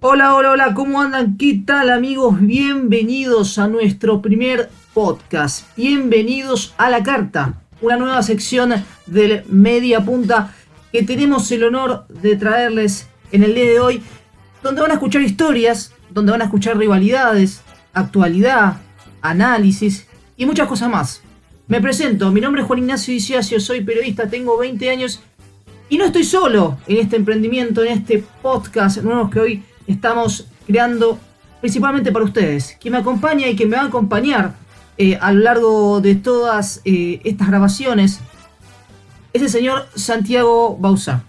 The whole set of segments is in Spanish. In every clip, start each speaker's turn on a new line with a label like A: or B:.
A: Hola, hola, hola, ¿cómo andan? ¿Qué tal amigos? Bienvenidos a nuestro primer podcast. Bienvenidos a la carta, una nueva sección del Media Punta que tenemos el honor de traerles en el día de hoy, donde van a escuchar historias, donde van a escuchar rivalidades, actualidad, análisis y muchas cosas más. Me presento, mi nombre es Juan Ignacio Diciacio, soy periodista, tengo 20 años y no estoy solo en este emprendimiento, en este podcast nuevo que hoy estamos creando principalmente para ustedes. Quien me acompaña y que me va a acompañar eh, a lo largo de todas eh, estas grabaciones es el señor Santiago Bausa.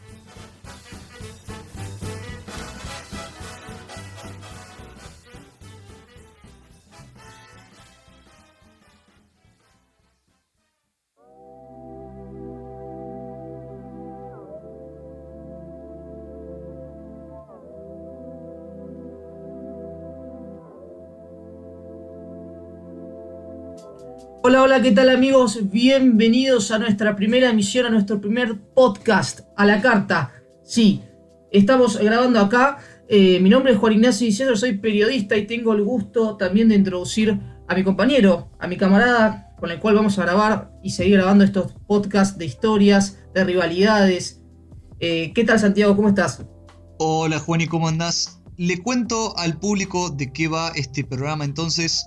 A: Hola, hola, ¿qué tal amigos? Bienvenidos a nuestra primera emisión, a nuestro primer podcast, a la carta. Sí, estamos grabando acá. Eh, mi nombre es Juan Ignacio Diciendo, soy periodista y tengo el gusto también de introducir a mi compañero, a mi camarada, con el cual vamos a grabar y seguir grabando estos podcasts de historias, de rivalidades. Eh, ¿Qué tal Santiago? ¿Cómo estás?
B: Hola Juan, ¿y cómo andás? Le cuento al público de qué va este programa entonces.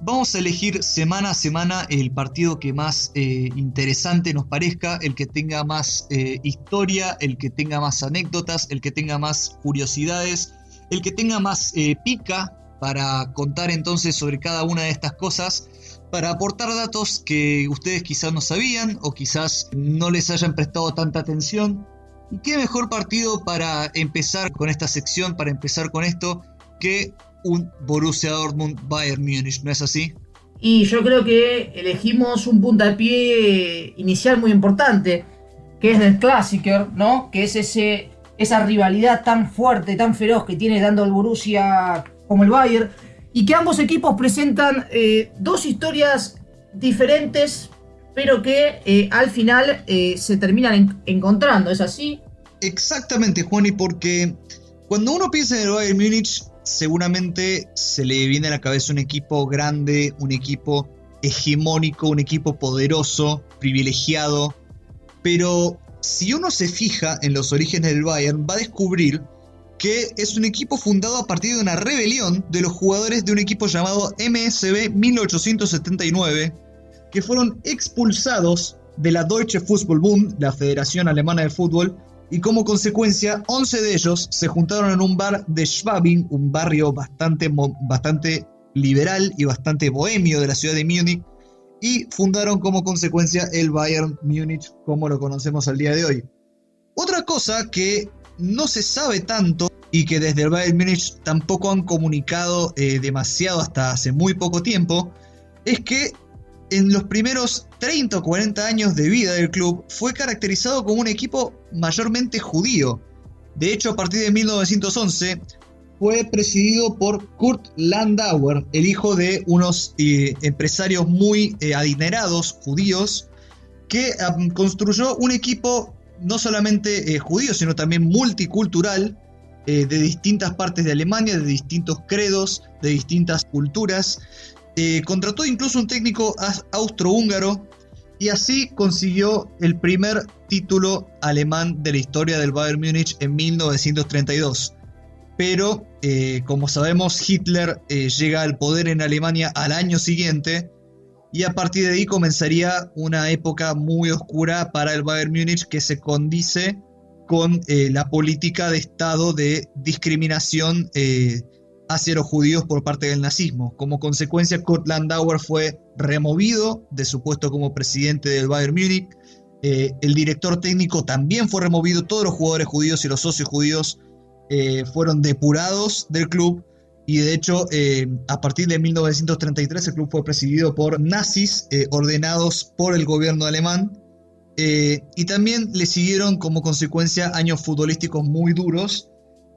B: Vamos a elegir semana a semana el partido que más eh, interesante nos parezca, el que tenga más eh, historia, el que tenga más anécdotas, el que tenga más curiosidades, el que tenga más eh, pica para contar entonces sobre cada una de estas cosas, para aportar datos que ustedes quizás no sabían o quizás no les hayan prestado tanta atención. ¿Y qué mejor partido para empezar con esta sección, para empezar con esto, que un Borussia Dortmund Bayern Múnich, ¿no es así?
A: Y yo creo que elegimos un puntapié inicial muy importante, que es el Klassiker, ¿no? Que es ese, esa rivalidad tan fuerte, tan feroz que tiene dando el Borussia como el Bayern, y que ambos equipos presentan eh, dos historias diferentes, pero que eh, al final eh, se terminan encontrando, ¿es así?
B: Exactamente, Juan, y porque cuando uno piensa en el Bayern Múnich, seguramente se le viene a la cabeza un equipo grande, un equipo hegemónico, un equipo poderoso, privilegiado. Pero si uno se fija en los orígenes del Bayern, va a descubrir que es un equipo fundado a partir de una rebelión de los jugadores de un equipo llamado MSB 1879, que fueron expulsados de la Deutsche Fußballbund, la Federación Alemana de Fútbol, y como consecuencia 11 de ellos se juntaron en un bar de Schwabing, un barrio bastante, bastante liberal y bastante bohemio de la ciudad de Múnich, y fundaron como consecuencia el Bayern Múnich como lo conocemos al día de hoy. Otra cosa que no se sabe tanto y que desde el Bayern Múnich tampoco han comunicado eh, demasiado hasta hace muy poco tiempo, es que en los primeros 30 o 40 años de vida del club fue caracterizado como un equipo mayormente judío. De hecho, a partir de 1911 fue presidido por Kurt Landauer, el hijo de unos eh, empresarios muy eh, adinerados judíos, que construyó un equipo no solamente eh, judío, sino también multicultural, de distintas partes de Alemania, de distintos credos, de distintas culturas, eh, contrató incluso un técnico austrohúngaro y así consiguió el primer título alemán de la historia del Bayern Múnich en 1932. Pero, eh, como sabemos, Hitler eh, llega al poder en Alemania al año siguiente y a partir de ahí comenzaría una época muy oscura para el Bayern Múnich que se condice con la política de Estado de discriminación hacia judíos por parte del nazismo. Como consecuencia, Kurt Landauer fue removido de su puesto como presidente del Bayern Múnich. Eh, el director técnico también fue removido. Todos los jugadores judíos y los socios judíos eh, fueron depurados del club. Y de hecho, eh, a partir de 1933 el club fue presidido por nazis ordenados por el gobierno alemán. y también le siguieron como consecuencia años futbolísticos muy duros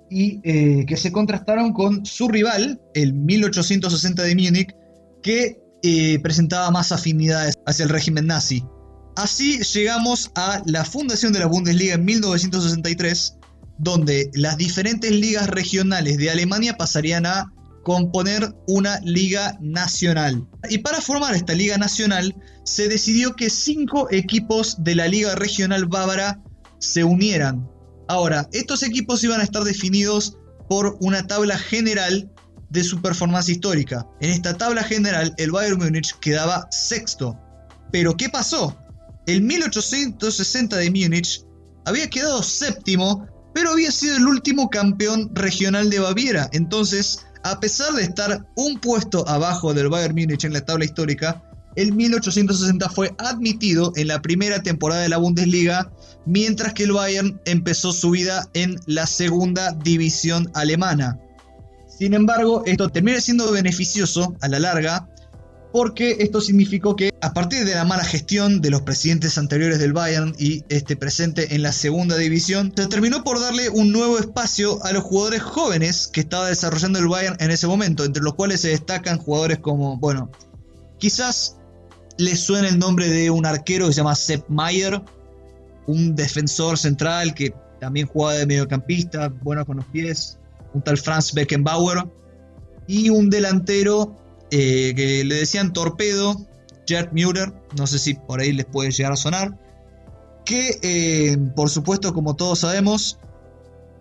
B: y eh, que se contrastaron con su rival, el 1860 de Múnich, que eh, presentaba más afinidades hacia el régimen nazi. Así llegamos a la fundación de la Bundesliga en 1963, donde las diferentes ligas regionales de Alemania pasarían a componer una liga nacional. Y para formar esta liga nacional se decidió que cinco equipos de la liga regional bávara se unieran. Ahora, estos equipos iban a estar definidos por una tabla general de su performance histórica. En esta tabla general, el Bayern Múnich quedaba sexto. Pero ¿qué pasó? El 1860 de Múnich había quedado séptimo, pero había sido el último campeón regional de Baviera. Entonces, a pesar de estar un puesto abajo del Bayern Múnich en la tabla histórica, el 1860 fue admitido en la primera temporada de la Bundesliga, mientras que el Bayern empezó su vida en la segunda división alemana. Sin embargo, esto termina siendo beneficioso a la larga, porque esto significó que a partir de la mala gestión de los presidentes anteriores del Bayern y este presente en la segunda división, se terminó por darle un nuevo espacio a los jugadores jóvenes que estaba desarrollando el Bayern en ese momento, entre los cuales se destacan jugadores como, bueno, quizás les suene el nombre de un arquero que se llama Sepp Mayer, un defensor central que también jugaba de mediocampista, bueno con los pies, un tal Franz Beckenbauer, y un delantero eh, que le decían Torpedo, Gerd Müller, no sé si por ahí les puede llegar a sonar, que eh, por supuesto, como todos sabemos,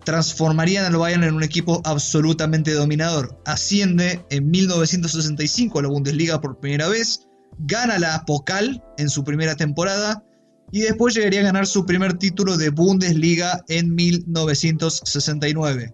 B: transformarían al Bayern en un equipo absolutamente dominador. Asciende en 1965 a la Bundesliga por primera vez, gana la Pokal en su primera temporada y después llegaría a ganar su primer título de Bundesliga en 1969.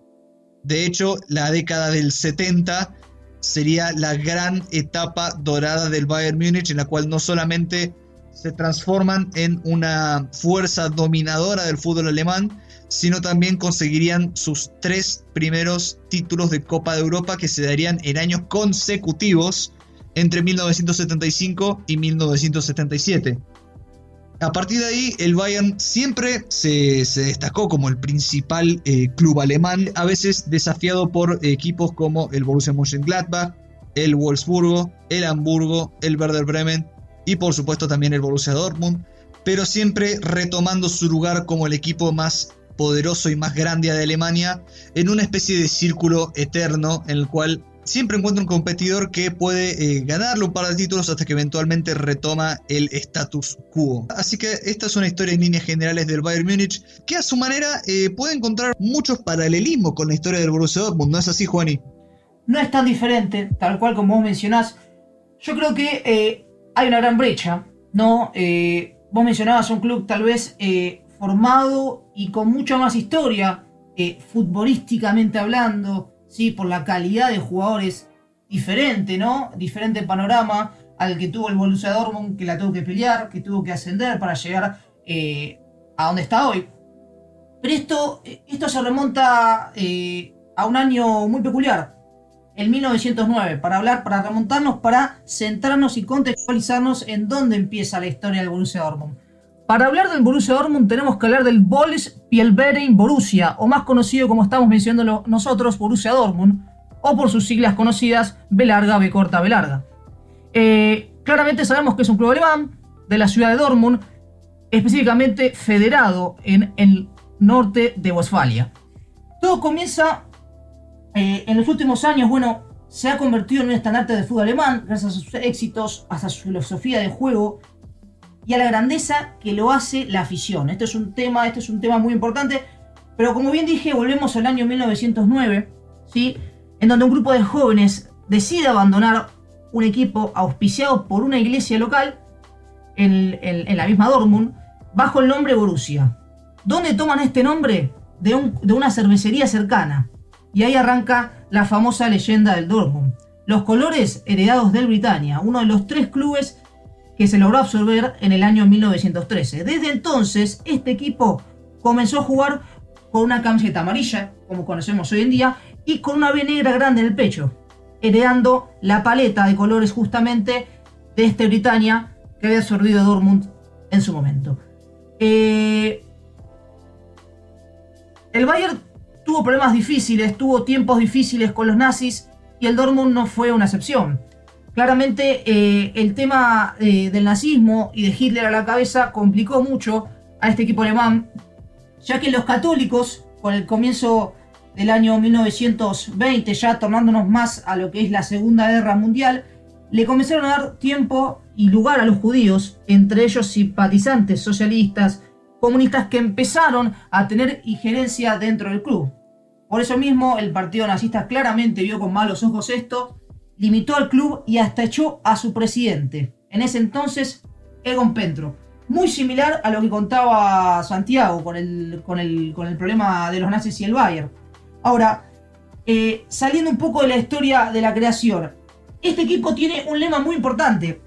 B: De hecho, la década del 70 sería la gran etapa dorada del Bayern Múnich en la cual no solamente se transforman en una fuerza dominadora del fútbol alemán, sino también conseguirían sus tres primeros títulos de Copa de Europa que se darían en años consecutivos entre 1975 y 1977. A partir de ahí, el Bayern siempre se, destacó como el principal eh, club alemán, a veces desafiado por equipos como el Borussia Mönchengladbach, el Wolfsburgo, el Hamburgo, el Werder Bremen y por supuesto también el Borussia Dortmund, pero siempre retomando su lugar como el equipo más poderoso y más grande de Alemania en una especie de círculo eterno en el cual siempre encuentra un competidor que puede eh, ganarle un par de títulos hasta que eventualmente retoma el status quo. Así que esta es una historia en líneas generales del Bayern Múnich que a su manera eh, puede encontrar muchos paralelismos con la historia del Borussia Dortmund. ¿No es así, Juani?
A: No es tan diferente, tal cual como vos mencionás. Yo creo que eh, hay una gran brecha, ¿no? vos mencionabas un club tal vez formado y con mucha más historia, futbolísticamente hablando, ¿sí? por la calidad de jugadores diferente, ¿no? Diferente panorama al que tuvo el Borussia Dortmund, que la tuvo que pelear, que tuvo que ascender para llegar eh, a donde está hoy. Pero esto, esto se remonta eh, a un año muy peculiar, el 1909, para hablar, para remontarnos, para centrarnos y contextualizarnos en dónde empieza la historia del Borussia Dortmund. Para hablar del Borussia Dortmund tenemos que hablar del Bols Pielverein Borussia, o más conocido como estamos mencionándolo nosotros, Borussia Dortmund, o por sus siglas conocidas B larga, B corta, B. Eh, claramente sabemos que es un club alemán de la ciudad de Dortmund, específicamente federado en el norte de Westfalia. Todo comienza eh, en los últimos años, bueno, se ha convertido en un estandarte de fútbol alemán gracias a sus éxitos, a su filosofía de juego y a la grandeza que lo hace la afición. Este es un tema, este es un tema muy importante, pero como bien dije, volvemos al año 1909, ¿sí? en donde un grupo de jóvenes decide abandonar un equipo auspiciado por una iglesia local en, en, la misma Dortmund, bajo el nombre Borussia. ¿Dónde toman este nombre? De, un, de una cervecería cercana. Y ahí arranca la famosa leyenda del Dortmund. Los colores heredados del Britannia, uno de los tres clubes que se logró absorber en el año 1913. Desde entonces, este equipo comenzó a jugar con una camiseta amarilla, como conocemos hoy en día, y con una B negra grande en el pecho, heredando la paleta de colores justamente de este Britannia que había absorbido Dortmund en su momento. Eh, el Bayern tuvo problemas difíciles, tuvo tiempos difíciles con los nazis y el Dortmund no fue una excepción. Claramente eh, el tema eh, del nazismo y de Hitler a la cabeza complicó mucho a este equipo alemán, ya que los católicos con el comienzo del año 1920, ya tornándonos más a lo que es la Segunda Guerra Mundial, le comenzaron a dar tiempo y lugar a los judíos, entre ellos simpatizantes socialistas, comunistas que empezaron a tener injerencia dentro del club. Por eso mismo el partido nazista claramente vio con malos ojos esto, limitó al club y hasta echó a su presidente, en ese entonces Egon Pentro. Muy similar a lo que contaba Santiago con el, con el, con el problema de los nazis y el Bayern. Ahora, eh, saliendo un poco de la historia de la creación, este equipo tiene un lema muy importante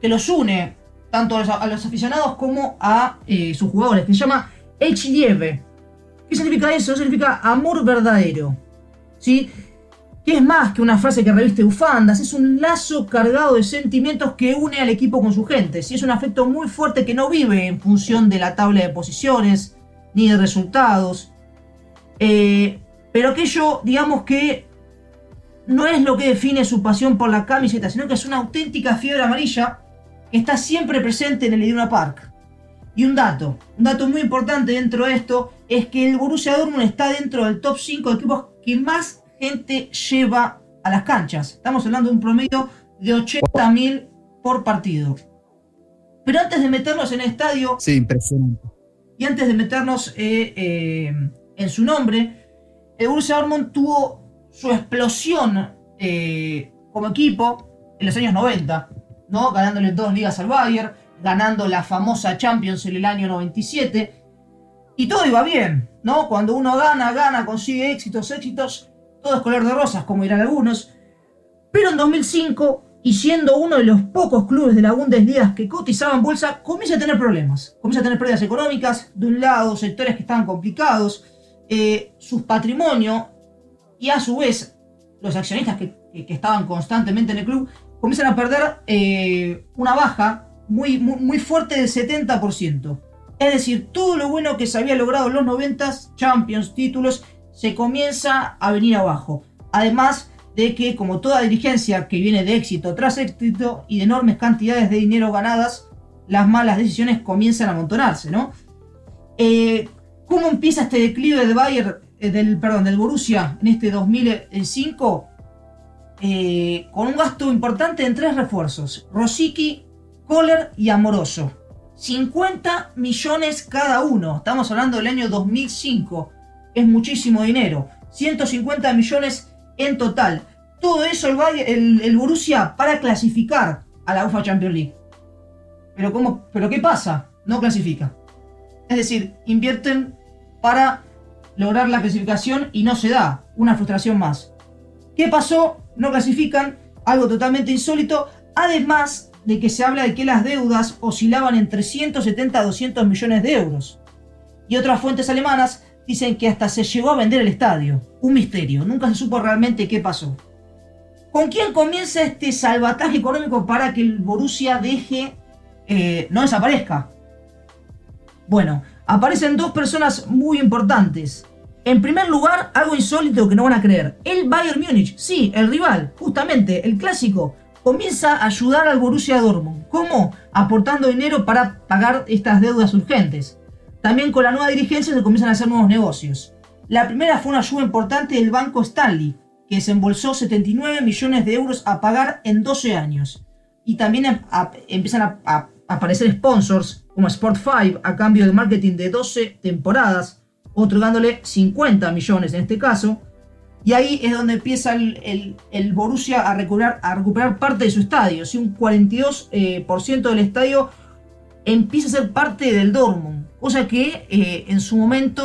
A: que los une tanto a los, aficionados como a eh, sus jugadores, que se llama Lieve. ¿Qué significa eso? Significa amor verdadero. ¿Sí? Que es más que una frase que reviste bufandas, es un lazo cargado de sentimientos que une al equipo con su gente. ¿sí? Es un afecto muy fuerte que no vive en función de la tabla de posiciones ni de resultados. Eh, pero aquello, digamos que no es lo que define su pasión por la camiseta, sino que es una auténtica fiebre amarilla que está siempre presente en el Iduna Park. Y un dato, un dato muy importante dentro de esto es que el Borussia Dortmund está dentro del top 5 de equipos que más gente lleva a las canchas. Estamos hablando de un promedio de 80.000 por partido. Pero antes de meternos en el estadio...
B: Sí, impresionante.
A: Y antes de meternos eh, eh, en su nombre, el Borussia Dortmund tuvo su explosión eh, como equipo en los años 90, ¿no? ganándole dos ligas al Bayern, ganando la famosa Champions en el año 97. Y todo iba bien, ¿no? Cuando uno gana, gana, consigue éxitos, éxitos, todo color de rosas, como dirán algunos. Pero en 2005, y siendo uno de los pocos clubes de la Bundesliga que cotizaban bolsa, comienza a tener problemas. Comienza a tener pérdidas económicas, de un lado, sectores que estaban complicados, eh, sus patrimonios y a su vez los accionistas que, estaban constantemente en el club comienzan a perder eh, una baja muy, muy, fuerte del 70%. Es decir, todo lo bueno que se había logrado en los 90, Champions, títulos, se comienza a venir abajo. Además de que, como toda dirigencia que viene de éxito tras éxito y de enormes cantidades de dinero ganadas, las malas decisiones comienzan a amontonarse, ¿no? Eh, ¿Cómo empieza este declive de Bayern, eh, del, perdón, del Borussia en este 2005? Eh, con un gasto importante en tres refuerzos: Rosicky, Kohler y Amoroso. 50 millones cada uno. Estamos hablando del año 2005. Es muchísimo dinero. 150 millones en total. Todo eso el, el, Borussia para clasificar a la UEFA Champions League. Pero, ¿cómo, ¿Pero qué pasa? No clasifica. Es decir, invierten para lograr la clasificación y no se da. Una frustración más. ¿Qué pasó? No clasifican. Algo totalmente insólito. Además de que se habla de que las deudas oscilaban entre 170 a 200 millones de euros. Y otras fuentes alemanas dicen que hasta se llegó a vender el estadio. Un misterio. Nunca se supo realmente qué pasó. ¿Con quién comienza este salvataje económico para que el Borussia deje, eh, no desaparezca? Bueno, aparecen dos personas muy importantes. En primer lugar, algo insólito que no van a creer. El Bayern Múnich, sí, el rival, justamente, el clásico, comienza a ayudar al Borussia Dortmund. ¿Cómo? Aportando dinero para pagar estas deudas urgentes. También con la nueva dirigencia se comienzan a hacer nuevos negocios. La primera fue una ayuda importante del banco Stanley, que desembolsó 79 millones de euros a pagar en 12 años. Y también empiezan a, aparecer sponsors como Sport 5 a cambio de marketing de 12 temporadas, otorgándole 50 millones en este caso. Y ahí es donde empieza el, Borussia a recuperar, a recuperar parte de su estadio. Si un 42% eh, del estadio empieza a ser parte del Dortmund. Cosa que eh, en su momento,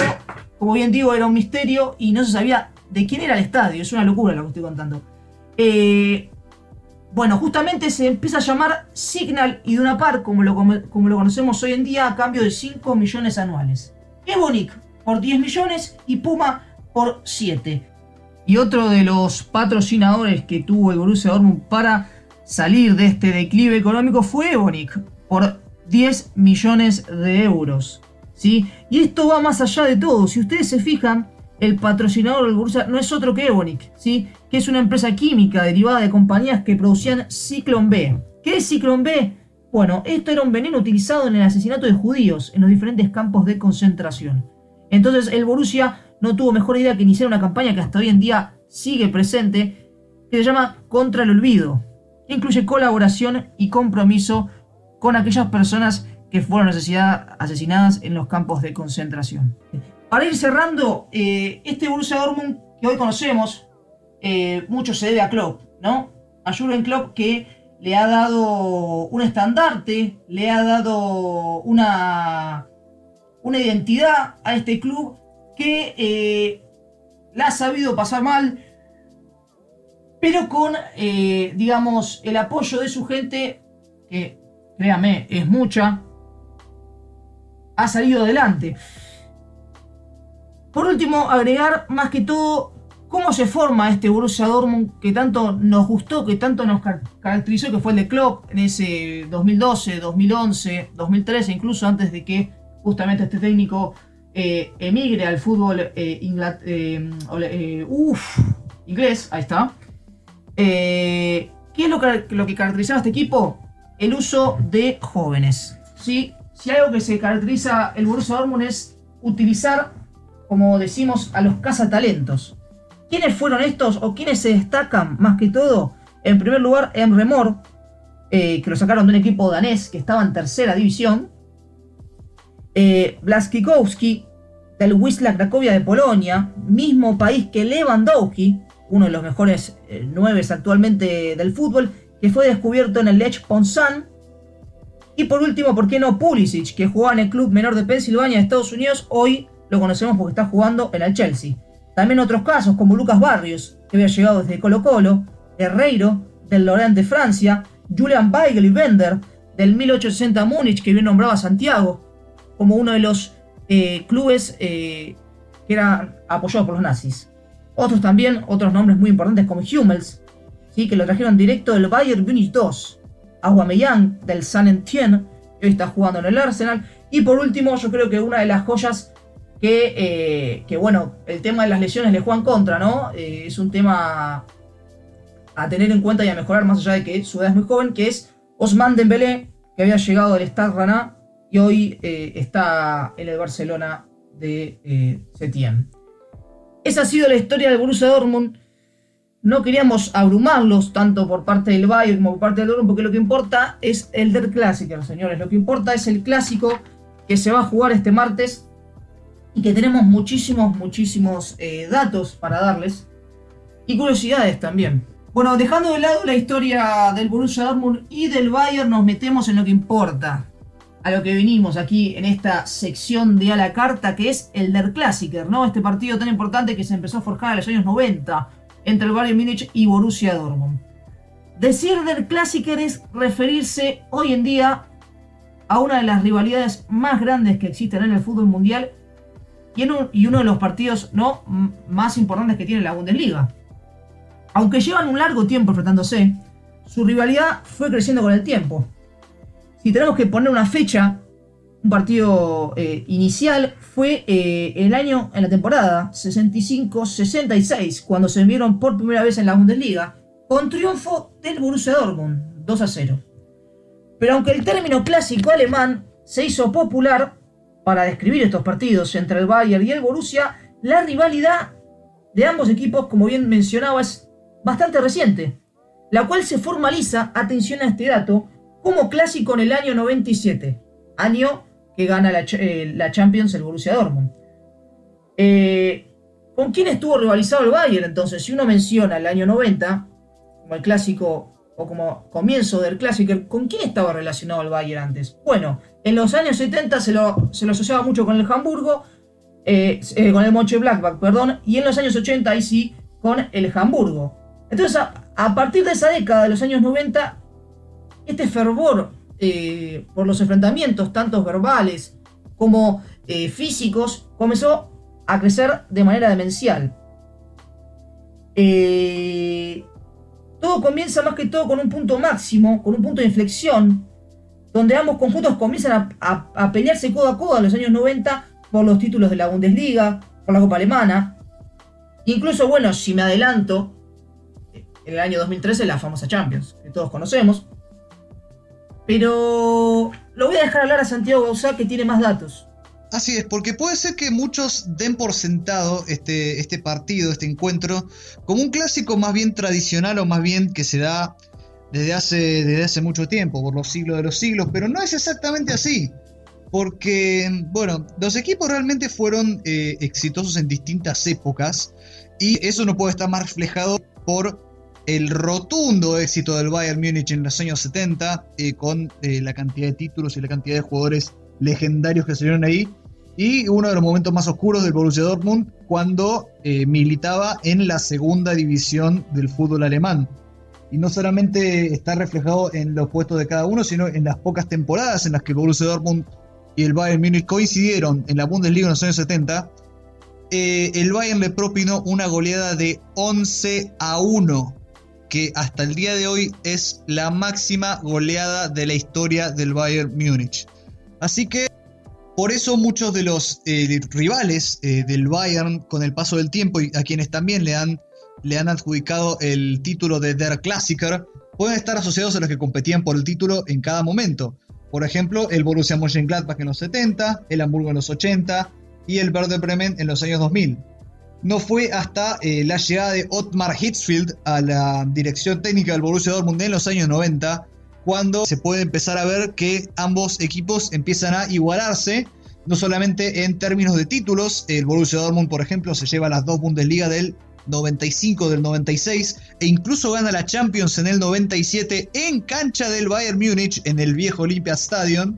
A: como bien digo, era un misterio y no se sabía de quién era el estadio. Es una locura lo que estoy contando. Eh, bueno, justamente se empieza a llamar Signal y Par, como lo, como lo conocemos hoy en día, a cambio de 5 millones anuales. Ebonic por 10 millones y Puma por 7. Y otro de los patrocinadores que tuvo el Borussia Dortmund para salir de este declive económico fue Ebonic por 10 millones de euros. Y esto va más allá de todo. Si ustedes se fijan, el patrocinador del Borussia no es otro que Ebonic, ¿sí? que es una empresa química derivada de compañías que producían Ciclón B. ¿Qué es Ciclón B? Bueno, esto era un veneno utilizado en el asesinato de judíos en los diferentes campos de concentración. Entonces el Borussia no tuvo mejor idea que iniciar una campaña que hasta hoy en día sigue presente, que se llama Contra el Olvido, que incluye colaboración y compromiso con aquellas personas que fueron asesinadas en los campos de concentración. Para ir cerrando, eh, este Borussia Dortmund que hoy conocemos, eh, mucho se debe a Klopp, ¿no? A Jurgen Klopp que le ha dado un estandarte, le ha dado una, una identidad a este club que eh, la ha sabido pasar mal, pero con, digamos, el apoyo de su gente, que créame, es mucha, ha salido adelante. Por último, agregar más que todo cómo se forma este Borussia Dortmund que tanto nos gustó, que tanto nos caracterizó, que fue el de Klopp en ese 2012, 2011, 2013, incluso antes de que justamente este técnico eh, emigre al fútbol eh, eh, inglés, ahí está. ¿Qué es lo que, caracterizaba este equipo? El uso de jóvenes. ¿sí? Si algo que se caracteriza el Borussia Dortmund es utilizar, como decimos, a los cazatalentos. ¿Quiénes fueron estos o quiénes se destacan más que todo? En primer lugar, Emre Mor, que lo sacaron de un equipo danés que estaba en tercera división. Eh, Blaskikowski, del Wisla Cracovia de Polonia, mismo país que Lewandowski, uno de los mejores eh, nueve actualmente del fútbol, que fue descubierto en el Lech Ponsan. Y por último, ¿por qué no Pulisic, que jugaba en el club menor de Pensilvania de Estados Unidos? Hoy lo conocemos porque está jugando en el Chelsea. También otros casos, como Lucas Barrios, que había llegado desde Colo Colo, Herreiro, del Lorient de Francia, Julian Weigel y Bender, del 1860 Múnich, que bien nombraba Santiago, como uno de los eh, clubes eh, que eran apoyados por los nazis. Otros también, otros nombres muy importantes como Hummels, ¿sí? que lo trajeron directo del Bayern Munich 2, Aguameyang del San Etienne, que hoy está jugando en el Arsenal, y por último yo creo que una de las joyas que, eh, bueno, el tema de las lesiones le juegan contra, ¿no? es un tema a tener en cuenta y a mejorar más allá de que su edad es muy joven, que es Osman Dembélé, que había llegado del Stade Rana y hoy eh, está en el Barcelona de eh, Setien. Esa ha sido la historia del Borussia Dortmund. No queríamos abrumarlos tanto por parte del Bayern como por parte del Dortmund, porque lo que importa es el Der Klassiker, señores. Lo que importa es el clásico que se va a jugar este martes y que tenemos muchísimos, muchísimos eh, datos para darles y curiosidades también. Bueno, dejando de lado la historia del Borussia Dortmund y del Bayern, nos metemos en lo que importa, a lo que vinimos aquí en esta sección de a la carta, que es el Der Klassiker, ¿no? Este partido tan importante que se empezó a forjar en los años 90 entre el Bayern Múnich y Borussia Dortmund. Decir Der Klassiker es referirse hoy en día a una de las rivalidades más grandes que existen en el fútbol mundial y, y uno de los partidos ¿no? más importantes que tiene la Bundesliga. Aunque llevan un largo tiempo enfrentándose, su rivalidad fue creciendo con el tiempo si tenemos que poner una fecha, un partido eh, inicial fue eh, el año en la temporada 65-66, cuando se vieron por primera vez en la Bundesliga, con triunfo del Borussia Dortmund, 2 a 0. Pero aunque el término clásico alemán se hizo popular para describir estos partidos entre el Bayern y el Borussia, la rivalidad de ambos equipos, como bien mencionaba, es bastante reciente, la cual se formaliza, atención a este dato, como clásico en el año 97, año que gana la, eh, Champions el Borussia Dortmund. Eh, ¿Con quién estuvo rivalizado el Bayern? Entonces, si uno menciona el año 90, como el clásico o como comienzo del clásico, ¿con quién estaba relacionado el Bayern antes? Bueno, en los años 70 se lo, se lo asociaba mucho con el Hamburgo, eh, con el Moche Blackback, perdón, y en los años 80 ahí sí con el Hamburgo. Entonces, a partir de esa década de los años 90, este fervor eh, por los enfrentamientos, tanto verbales como eh, físicos, comenzó a crecer de manera demencial. Eh, todo comienza más que todo con un punto máximo, con un punto de inflexión, donde ambos conjuntos comienzan a, pelearse codo a codo en los años 90 por los títulos de la Bundesliga, por la Copa Alemana. Incluso, bueno, si me adelanto, en el año 2013 la famosa Champions, que todos conocemos. Pero lo voy a dejar hablar a Santiago Gauzá que tiene más datos.
B: Así es, porque puede ser que muchos den por sentado este, este partido, este encuentro, como un clásico más bien tradicional o más bien que se da desde hace, desde hace mucho tiempo, por los siglos de los siglos, pero no es exactamente así. Porque, bueno, los equipos realmente fueron eh, exitosos en distintas épocas y eso no puede estar más reflejado por el rotundo éxito del Bayern Múnich en los años 70, eh, con eh, la cantidad de títulos y la cantidad de jugadores legendarios que salieron ahí, y uno de los momentos más oscuros del Borussia Dortmund cuando militaba en la segunda división del fútbol alemán. Y no solamente está reflejado en los puestos de cada uno, sino en las pocas temporadas en las que el Borussia Dortmund y el Bayern Múnich coincidieron en la Bundesliga en los años 70, eh, el Bayern le propinó una goleada de 11 a 1, que hasta el día de hoy es la máxima goleada de la historia del Bayern Múnich. Así que por eso muchos de los eh, rivales eh, del Bayern con el paso del tiempo y a quienes también le han le han adjudicado el título de Der Klassiker, pueden estar asociados a los que competían por el título en cada momento. Por ejemplo, el Borussia Mönchengladbach en los 70, el Hamburgo en los 80 y el Werder Bremen en los años 2000. No fue hasta eh, la llegada de Ottmar Hitzfeld a la dirección técnica del Borussia Dortmund en los años 90 cuando se puede empezar a ver que ambos equipos empiezan a igualarse, no solamente en términos de títulos, el Borussia Dortmund, por ejemplo, se lleva las dos Bundesliga del 95 del 96 e incluso gana la Champions en el 97 en cancha del Bayern Múnich en el viejo Olympia Stadium.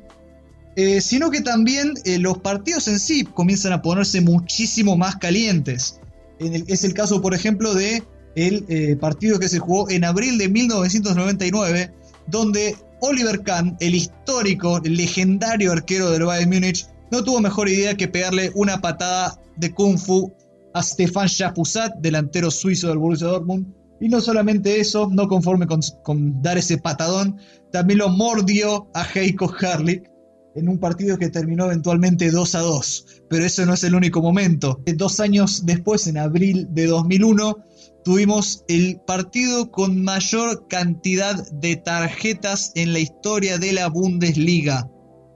B: Eh, sino que también eh, los partidos en sí comienzan a ponerse muchísimo más calientes. es el caso, por ejemplo, de el eh, partido que se jugó en abril de 1999, donde Oliver Kahn, el histórico, legendario arquero del Bayern Múnich, no tuvo mejor idea que pegarle una patada de kung fu a Stefan Chapuzat, delantero suizo del Borussia Dortmund. Y no solamente eso, no conforme con, dar ese patadón, también lo mordió a Heiko Herrlich en un partido que terminó eventualmente 2 a 2. Pero ese no es el único momento. Dos años después, en abril de 2001, tuvimos el partido con mayor cantidad de tarjetas en la historia de la Bundesliga,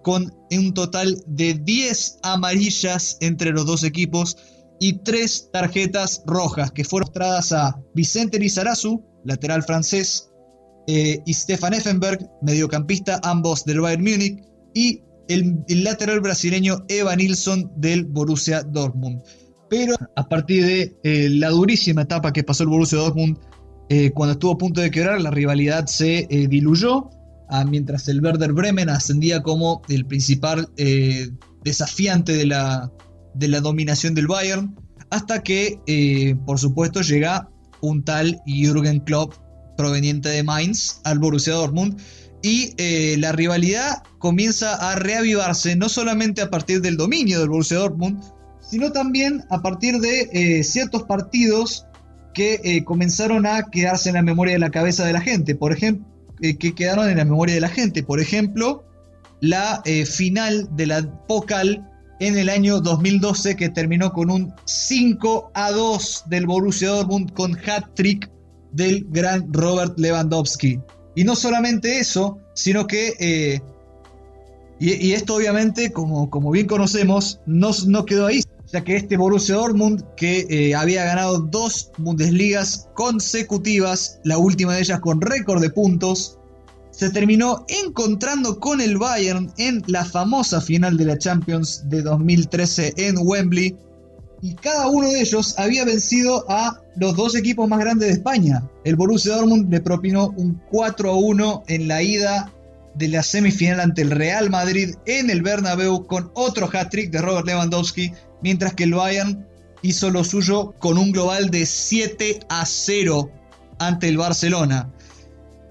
B: con un total de 10 amarillas entre los dos equipos y tres tarjetas rojas que fueron mostradas a Vicente Lizarazu, lateral francés, eh, y Stefan Effenberg, mediocampista, ambos del Bayern Múnich, y el, lateral brasileño Eva Nilsson del Borussia Dortmund. Pero a partir de eh, la durísima etapa que pasó el Borussia Dortmund, eh, cuando estuvo a punto de quebrar, la rivalidad se diluyó, ah, mientras el Werder Bremen ascendía como el principal desafiante de la, de la dominación del Bayern, hasta que, eh, por supuesto, llega un tal Jürgen Klopp proveniente de Mainz al Borussia Dortmund y eh, la rivalidad comienza a reavivarse no solamente a partir del dominio del Borussia Dortmund, sino también a partir de eh, ciertos partidos que comenzaron a quedarse en la memoria de la cabeza de la gente, por ejemplo, que quedaron en la memoria de la gente, por ejemplo, la final de la Pokal en el año 2012 que terminó con un 5 a 2 del Borussia Dortmund con hat-trick del gran Robert Lewandowski. Y no solamente eso, sino que, eh, y, esto obviamente, como, como bien conocemos, no, no, quedó ahí, ya que este Borussia Dortmund, que eh, había ganado dos Bundesligas consecutivas, la última de ellas con récord de puntos, se terminó encontrando con el Bayern en la famosa final de la Champions de 2013 en Wembley. Y cada uno de ellos había vencido a los dos equipos más grandes de España. El Borussia Dortmund le propinó un 4 a 1 en la ida de la semifinal ante el Real Madrid en el Bernabéu con otro hat-trick de Robert Lewandowski, mientras que el Bayern hizo lo suyo con un global de 7 a 0 ante el Barcelona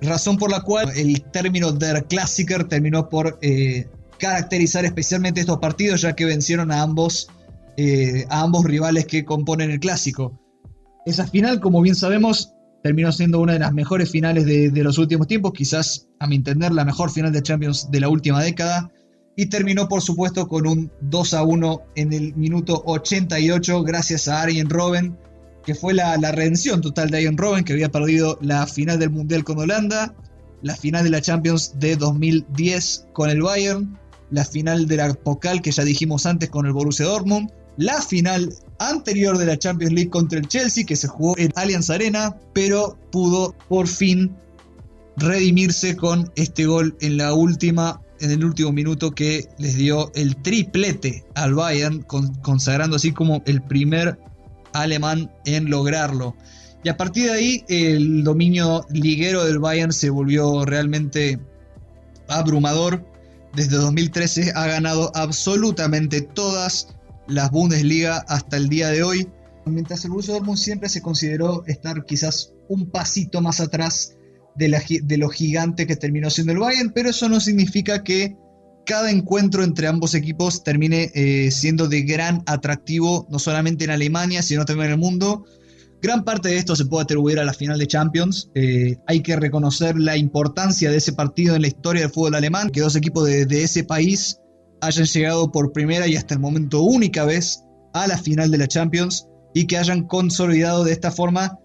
B: razón por la cual el término Der Klassiker terminó por eh, caracterizar especialmente estos partidos, ya que vencieron a ambos, eh, a ambos rivales que componen el clásico. Esa final, como bien sabemos, terminó siendo una de las mejores finales de, los últimos tiempos, quizás a mi entender la mejor final de Champions de la última década, y terminó por supuesto con un 2 a 1 en el minuto 88 gracias a Arjen Robben que fue la, redención total de Ian Robben, que había perdido la final del Mundial con Holanda, la final de la Champions de 2010 con el Bayern, la final de la Pokal que ya dijimos antes con el Borussia Dortmund, la final anterior de la Champions League contra el Chelsea que se jugó en Allianz Arena, pero pudo por fin redimirse con este gol en la última en el último minuto que les dio el triplete al Bayern, consagrando así como el primer alemán en lograrlo. Y a partir de ahí el dominio liguero del Bayern se volvió realmente abrumador. Desde 2013 ha ganado absolutamente todas las Bundesliga hasta el día de hoy. Mientras el Borussia Dortmund siempre se consideró estar quizás un pasito más atrás de, lo gigante que terminó siendo el Bayern, pero eso no significa que cada encuentro entre ambos equipos termine eh, siendo de gran atractivo, no solamente en Alemania, sino también en el mundo. Gran parte de esto se puede atribuir a la final de Champions. Eh, hay que reconocer la importancia de ese partido en la historia del fútbol alemán, que dos equipos de, de ese país hayan llegado por primera y hasta el momento única vez a la final de la Champions y que hayan consolidado de esta forma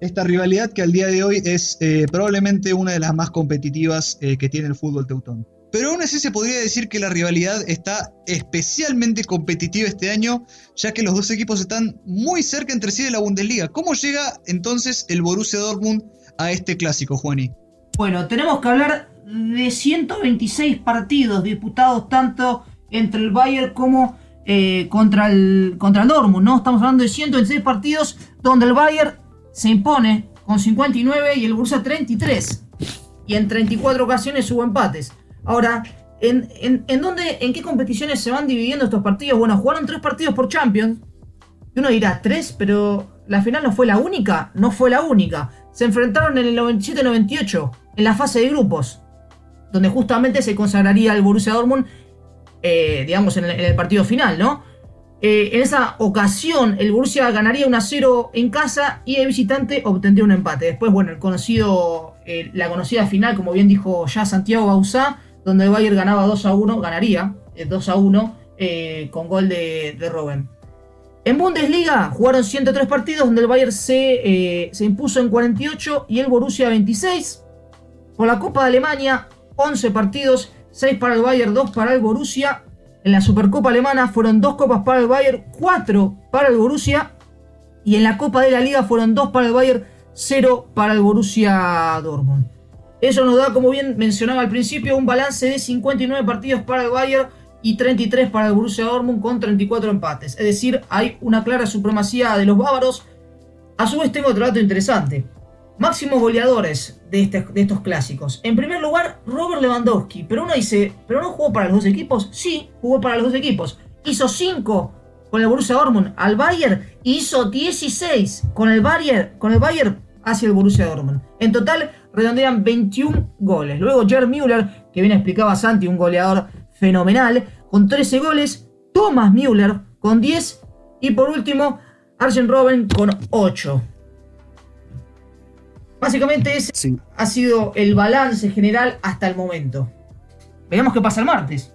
B: esta rivalidad que al día de hoy es eh, probablemente una de las más competitivas eh, que tiene el fútbol teutón. Pero aún así se podría decir que la rivalidad está especialmente competitiva este año, ya que los dos equipos están muy cerca entre sí de la Bundesliga. ¿Cómo llega entonces el Borussia Dortmund a este clásico, Juani?
A: Bueno, tenemos que hablar de 126 partidos disputados tanto entre el Bayern como eh, contra, el, contra el Dortmund, ¿no? Estamos hablando de 126 partidos donde el Bayern se impone con 59 y el Borussia 33. Y en 34 ocasiones hubo empates. Ahora, ¿en, en, dónde, en qué competiciones se van dividiendo estos partidos? Bueno, jugaron tres partidos por Champions. Y uno dirá, tres, pero la final no fue la única. No fue la única. Se enfrentaron en el 97-98, en la fase de grupos. Donde justamente se consagraría el Borussia Dortmund, eh, digamos, en el partido final, ¿no? Eh, en esa ocasión, el Borussia ganaría 1 a 0 en casa y el visitante obtendría un empate. Después, bueno, el conocido, eh, la conocida final, como bien dijo ya Santiago Bausá, donde el Bayern ganaba 2 a 1, ganaría 2 eh, a 1 con gol de, de. En Bundesliga jugaron 103 partidos, donde el Bayern se, se impuso en 48 y el Borussia 26. Por la Copa de Alemania, 11 partidos, 6 para el Bayern, 2 para el Borussia. En la Supercopa Alemana fueron dos copas para el Bayern, cuatro para el Borussia. Y en la Copa de la Liga fueron dos para el Bayern, cero para el Borussia Dortmund. Eso nos da, como bien mencionaba al principio, un balance de 59 partidos para el Bayern y 33 para el Borussia Dortmund con 34 empates. Es decir, hay una clara supremacía de los bávaros. A su vez tengo otro dato interesante. Máximos goleadores este, de, estos clásicos. En primer lugar, Robert Lewandowski. Pero uno dice, ¿pero no jugó para los dos equipos? Sí, jugó para los dos equipos. Hizo 5 con el Borussia Dortmund al Bayern y hizo 16 con el Bayern, con el Bayern hacia el Borussia Dortmund. En total, redondean 21 goles. Luego, Jerry Müller, que bien explicaba Santi, un goleador fenomenal, con 13 goles. Thomas Müller con 10. Y por último, Arjen Robben con 8. Básicamente ese ha sido el balance general hasta el momento. Veamos qué pasa el martes.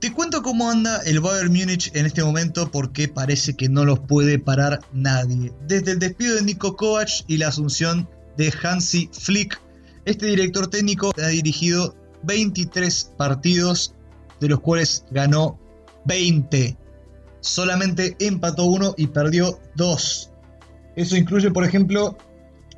B: Te cuento cómo anda el Bayern Múnich en este momento porque parece que no los puede parar nadie. Desde el despido de Nico Kovac y la asunción de Hansi Flick, este director técnico ha dirigido 23 partidos, de los cuales ganó 20. Solamente empató uno y perdió dos. Eso incluye, por ejemplo,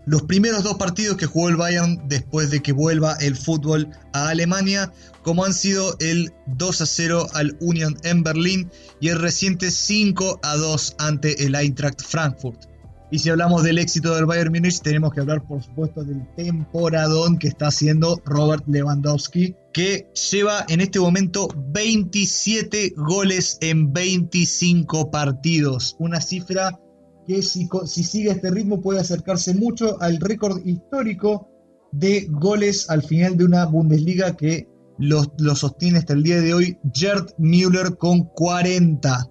B: los primeros dos partidos que jugó el Bayern después de que vuelva el fútbol a Alemania, como han sido el 2 a 0 al Union en Berlín y el reciente 5 a 2 ante el Eintracht Frankfurt. Y si hablamos del éxito del Bayern Múnich, tenemos que hablar, por supuesto, del temporadón que está haciendo Robert Lewandowski, que lleva en este momento 27 goles en 25 partidos. Una cifra que si, sigue este ritmo puede acercarse mucho al récord histórico de goles al final de una Bundesliga que lo, sostiene hasta el día de hoy Gerd Müller con 40.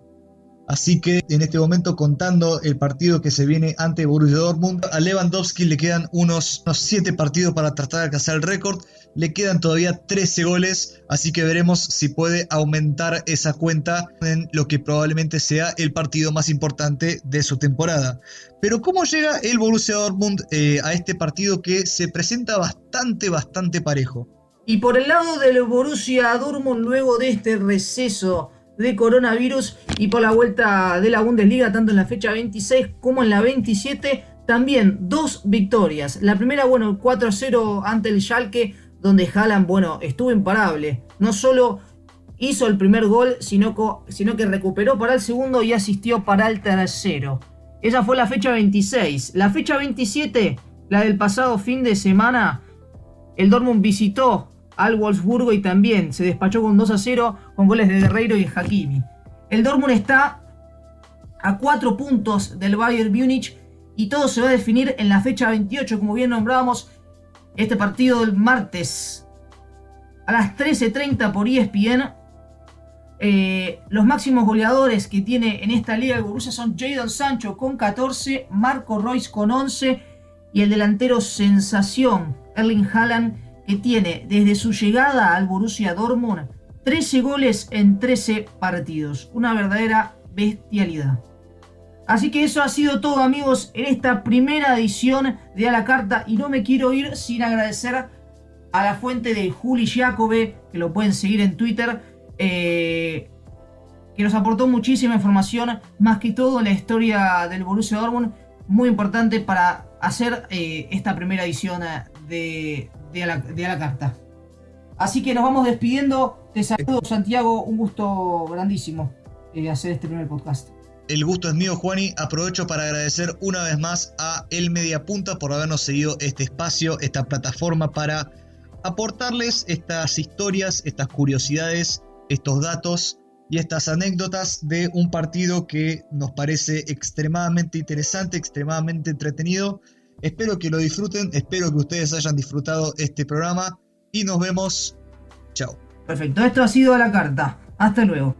B: Así que en este momento contando el partido que se viene ante Borussia Dortmund, a Lewandowski le quedan unos 7 partidos para tratar de alcanzar el récord le quedan todavía 13 goles, así que veremos si puede aumentar esa cuenta en lo que probablemente sea el partido más importante de su temporada. Pero ¿cómo llega el Borussia Dortmund eh, a este partido que se presenta bastante, bastante parejo?
A: Y por el lado del Borussia Dortmund, luego de este receso de coronavirus y por la vuelta de la Bundesliga, tanto en la fecha 26 como en la 27, también dos victorias. La primera, bueno, 4-0 ante el Schalke, donde Haaland, bueno, estuvo imparable. No solo hizo el primer gol, sino, sino que recuperó para el segundo y asistió para el tercero. Esa fue la fecha 26. La fecha 27, la del pasado fin de semana, el Dortmund visitó al Wolfsburgo y también se despachó con 2 a 0 con goles de Guerreiro y Hakimi. El Dortmund está a 4 puntos del Bayern Múnich y todo se va a definir en la fecha 28, como bien nombrábamos, este partido del martes a las 13.30 por ESPN. Eh, los máximos goleadores que tiene en esta liga de Borussia son Jadon Sancho con 14, Marco Royce con 11 y el delantero sensación Erling Haaland que tiene desde su llegada al Borussia Dortmund 13 goles en 13 partidos. Una verdadera bestialidad. Así que eso ha sido todo amigos en esta primera edición de A la Carta y no me quiero ir sin agradecer a la fuente de Juli Jacobe, que lo pueden seguir en Twitter, eh, que nos aportó muchísima información, más que todo en la historia del Borussia Dortmund, muy importante para hacer eh, esta primera edición de, a la, carta. Así que nos vamos despidiendo. Te saludo, Santiago. Un gusto grandísimo eh, hacer este primer podcast.
B: El gusto es mío, Juani. Aprovecho para agradecer una vez más a El Mediapunta por habernos seguido este espacio, esta plataforma para aportarles estas historias, estas curiosidades, estos datos y estas anécdotas de un partido que nos parece extremadamente interesante, extremadamente entretenido Espero que lo disfruten, espero que ustedes hayan disfrutado este programa y nos vemos. Chao.
A: Perfecto, esto ha sido la carta. Hasta luego.